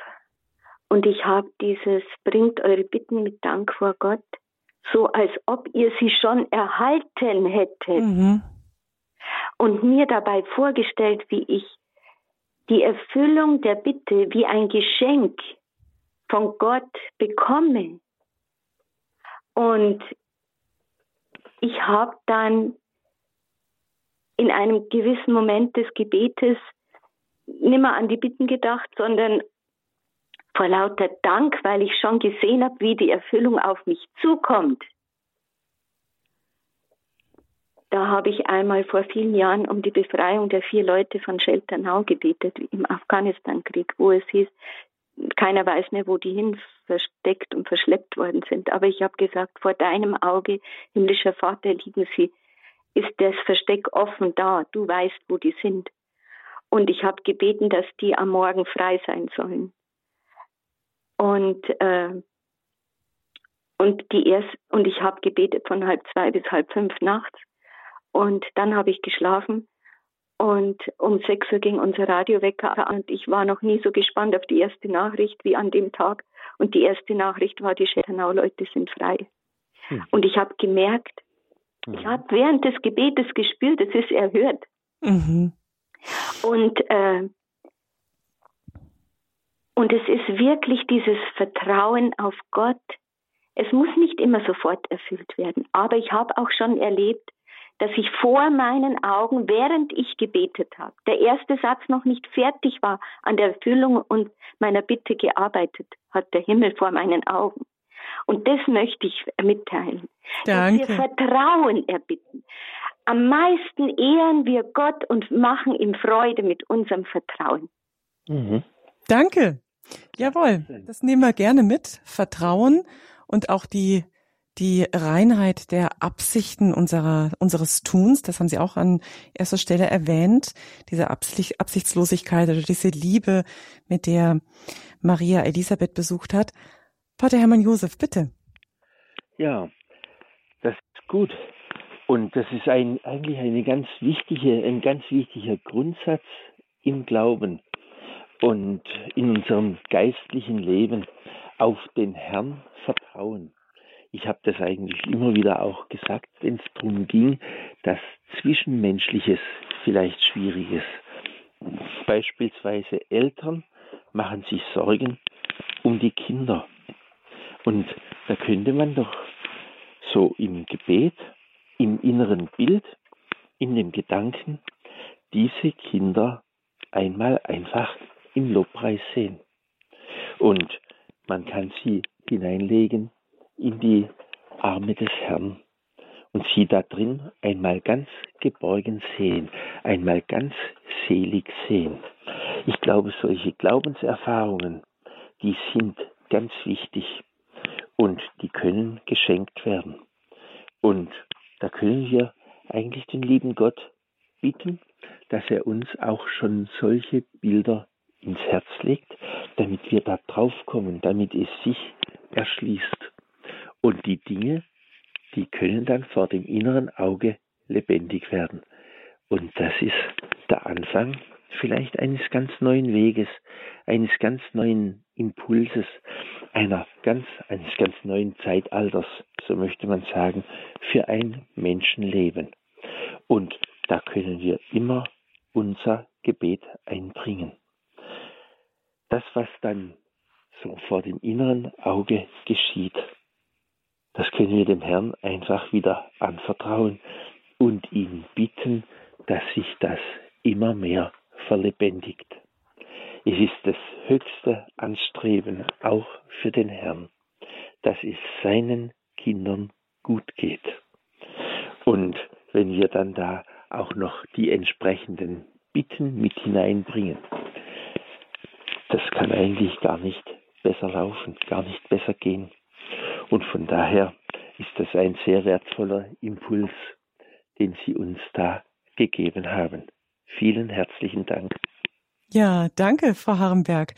Und ich habe dieses, bringt eure Bitten mit Dank vor Gott, so als ob ihr sie schon erhalten hättet. Mhm. Und mir dabei vorgestellt, wie ich die Erfüllung der Bitte wie ein Geschenk von Gott bekomme. Und ich habe dann in einem gewissen Moment des Gebetes nimmer an die Bitten gedacht, sondern vor lauter Dank, weil ich schon gesehen habe, wie die Erfüllung auf mich zukommt. Da habe ich einmal vor vielen Jahren um die Befreiung der vier Leute von Shelternau gebetet im Afghanistan-Krieg, wo es hieß, keiner weiß mehr, wo die hin versteckt und verschleppt worden sind. Aber ich habe gesagt, vor deinem Auge, himmlischer Vater, liegen sie ist das Versteck offen da. Du weißt, wo die sind. Und ich habe gebeten, dass die am Morgen frei sein sollen. Und äh, und die erst und ich habe gebetet von halb zwei bis halb fünf nachts. Und dann habe ich geschlafen. Und um sechs Uhr ging unser Radiowecker an und ich war noch nie so gespannt auf die erste Nachricht wie an dem Tag. Und die erste Nachricht war, die Schäternau-Leute sind frei. Hm. Und ich habe gemerkt, ich mhm. habe während des Gebetes gespürt, es ist erhört. Mhm. Und, äh, und es ist wirklich dieses Vertrauen auf Gott. Es muss nicht immer sofort erfüllt werden, aber ich habe auch schon erlebt, dass ich vor meinen Augen, während ich gebetet habe, der erste Satz noch nicht fertig war, an der Erfüllung und meiner Bitte gearbeitet hat, der Himmel vor meinen Augen. Und das möchte ich mitteilen. Danke. Dass wir Vertrauen erbitten. Am meisten ehren wir Gott und machen ihm Freude mit unserem Vertrauen. Mhm. Danke. Jawohl, das nehmen wir gerne mit. Vertrauen und auch die die Reinheit der Absichten unserer, unseres Tuns, das haben Sie auch an erster Stelle erwähnt, diese Absicht, Absichtslosigkeit oder diese Liebe, mit der Maria Elisabeth besucht hat. Pater Hermann Josef, bitte. Ja, das ist gut. Und das ist ein, eigentlich eine ganz wichtige, ein ganz wichtiger Grundsatz im Glauben und in unserem geistlichen Leben auf den Herrn vertrauen. Ich habe das eigentlich immer wieder auch gesagt, wenn es darum ging, dass Zwischenmenschliches vielleicht schwierig ist. Beispielsweise Eltern machen sich Sorgen um die Kinder. Und da könnte man doch so im Gebet, im inneren Bild, in dem Gedanken, diese Kinder einmal einfach im Lobpreis sehen. Und man kann sie hineinlegen in die Arme des Herrn und sie da drin einmal ganz geborgen sehen, einmal ganz selig sehen. Ich glaube, solche Glaubenserfahrungen, die sind ganz wichtig und die können geschenkt werden. Und da können wir eigentlich den lieben Gott bitten, dass er uns auch schon solche Bilder ins Herz legt, damit wir da drauf kommen, damit es sich erschließt. Und die Dinge, die können dann vor dem inneren Auge lebendig werden. Und das ist der Anfang vielleicht eines ganz neuen Weges, eines ganz neuen Impulses, einer ganz, eines ganz neuen Zeitalters, so möchte man sagen, für ein Menschenleben. Und da können wir immer unser Gebet einbringen. Das, was dann so vor dem inneren Auge geschieht, das können wir dem Herrn einfach wieder anvertrauen und ihn bitten, dass sich das immer mehr verlebendigt. Es ist das höchste Anstreben auch für den Herrn, dass es seinen Kindern gut geht. Und wenn wir dann da auch noch die entsprechenden Bitten mit hineinbringen, das kann eigentlich gar nicht besser laufen, gar nicht besser gehen. Und von daher ist das ein sehr wertvoller Impuls, den Sie uns da gegeben haben. Vielen herzlichen Dank. Ja, danke, Frau Harrenberg.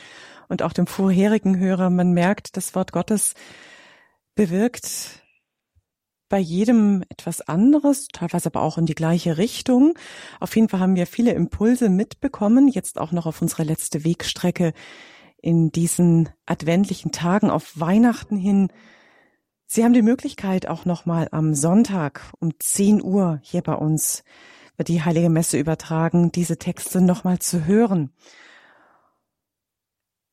Und auch dem vorherigen Hörer, man merkt, das Wort Gottes bewirkt bei jedem etwas anderes, teilweise aber auch in die gleiche Richtung. Auf jeden Fall haben wir viele Impulse mitbekommen, jetzt auch noch auf unsere letzte Wegstrecke in diesen adventlichen Tagen auf Weihnachten hin. Sie haben die Möglichkeit auch nochmal am Sonntag um 10 Uhr hier bei uns wird die Heilige Messe übertragen, diese Texte nochmal zu hören.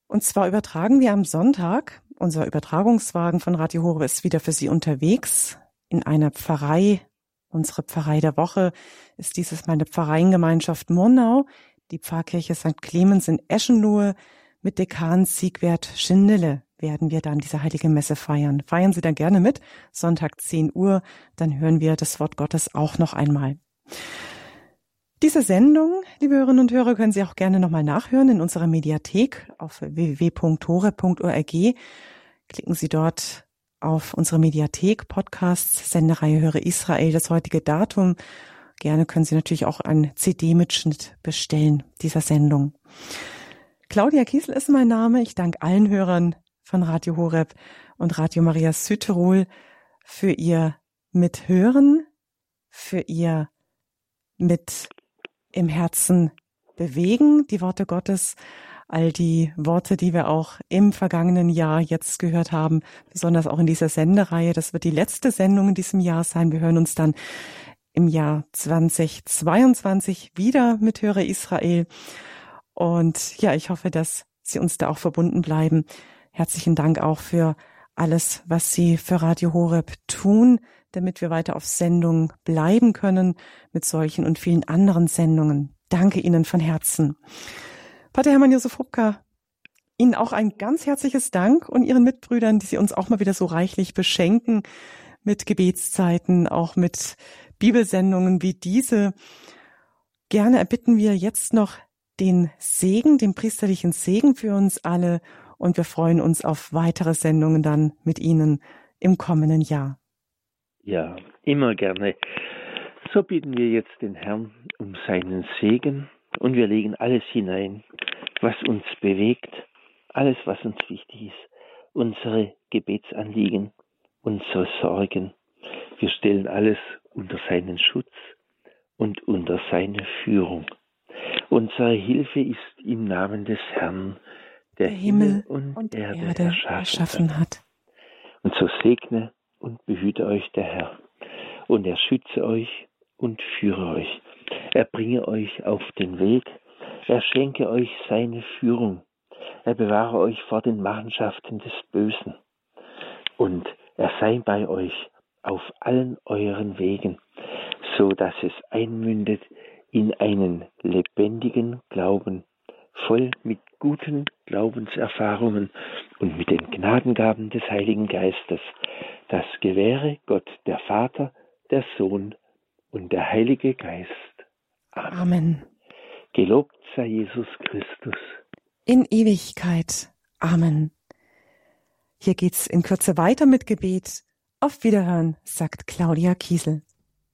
Und zwar übertragen wir am Sonntag, unser Übertragungswagen von Radio Horeb ist wieder für Sie unterwegs in einer Pfarrei. Unsere Pfarrei der Woche ist dieses Mal eine Pfarreiengemeinschaft Murnau, die Pfarrkirche St. Clemens in Eschenlohe mit Dekan Siegwert Schindele werden wir dann diese heilige Messe feiern. Feiern Sie dann gerne mit, Sonntag 10 Uhr, dann hören wir das Wort Gottes auch noch einmal. Diese Sendung, liebe Hörerinnen und Hörer, können Sie auch gerne nochmal nachhören in unserer Mediathek auf www.tore.org. Klicken Sie dort auf unsere Mediathek, Podcasts, Sendereihe Höre Israel, das heutige Datum. Gerne können Sie natürlich auch einen CD-Mitschnitt bestellen dieser Sendung. Claudia Kiesel ist mein Name. Ich danke allen Hörern von Radio Horeb und Radio Maria Südtirol für ihr Mithören, für ihr mit im Herzen bewegen, die Worte Gottes, all die Worte, die wir auch im vergangenen Jahr jetzt gehört haben, besonders auch in dieser Sendereihe. Das wird die letzte Sendung in diesem Jahr sein. Wir hören uns dann im Jahr 2022 wieder mit Höre Israel. Und ja, ich hoffe, dass Sie uns da auch verbunden bleiben. Herzlichen Dank auch für alles, was Sie für Radio Horeb tun, damit wir weiter auf Sendung bleiben können mit solchen und vielen anderen Sendungen. Danke Ihnen von Herzen. Pater Hermann Josef Hubka, Ihnen auch ein ganz herzliches Dank und Ihren Mitbrüdern, die Sie uns auch mal wieder so reichlich beschenken mit Gebetszeiten, auch mit Bibelsendungen wie diese. Gerne erbitten wir jetzt noch den Segen, den priesterlichen Segen für uns alle und wir freuen uns auf weitere Sendungen dann mit Ihnen im kommenden Jahr. Ja, immer gerne. So bitten wir jetzt den Herrn um seinen Segen und wir legen alles hinein, was uns bewegt, alles, was uns wichtig ist, unsere Gebetsanliegen, unsere Sorgen. Wir stellen alles unter seinen Schutz und unter seine Führung. Unsere Hilfe ist im Namen des Herrn, der, der Himmel und, und Erde, Erde erschaffen, erschaffen hat. Und so segne und behüte euch der Herr, und er schütze euch und führe euch. Er bringe euch auf den Weg, er schenke euch seine Führung, er bewahre euch vor den Machenschaften des Bösen, und er sei bei euch auf allen euren Wegen, so dass es einmündet in einen lebendigen Glauben, voll mit guten Glaubenserfahrungen und mit den Gnadengaben des Heiligen Geistes. Das gewähre Gott, der Vater, der Sohn und der Heilige Geist. Amen. Amen. Gelobt sei Jesus Christus. In Ewigkeit. Amen. Hier geht's in Kürze weiter mit Gebet. Auf Wiederhören, sagt Claudia Kiesel.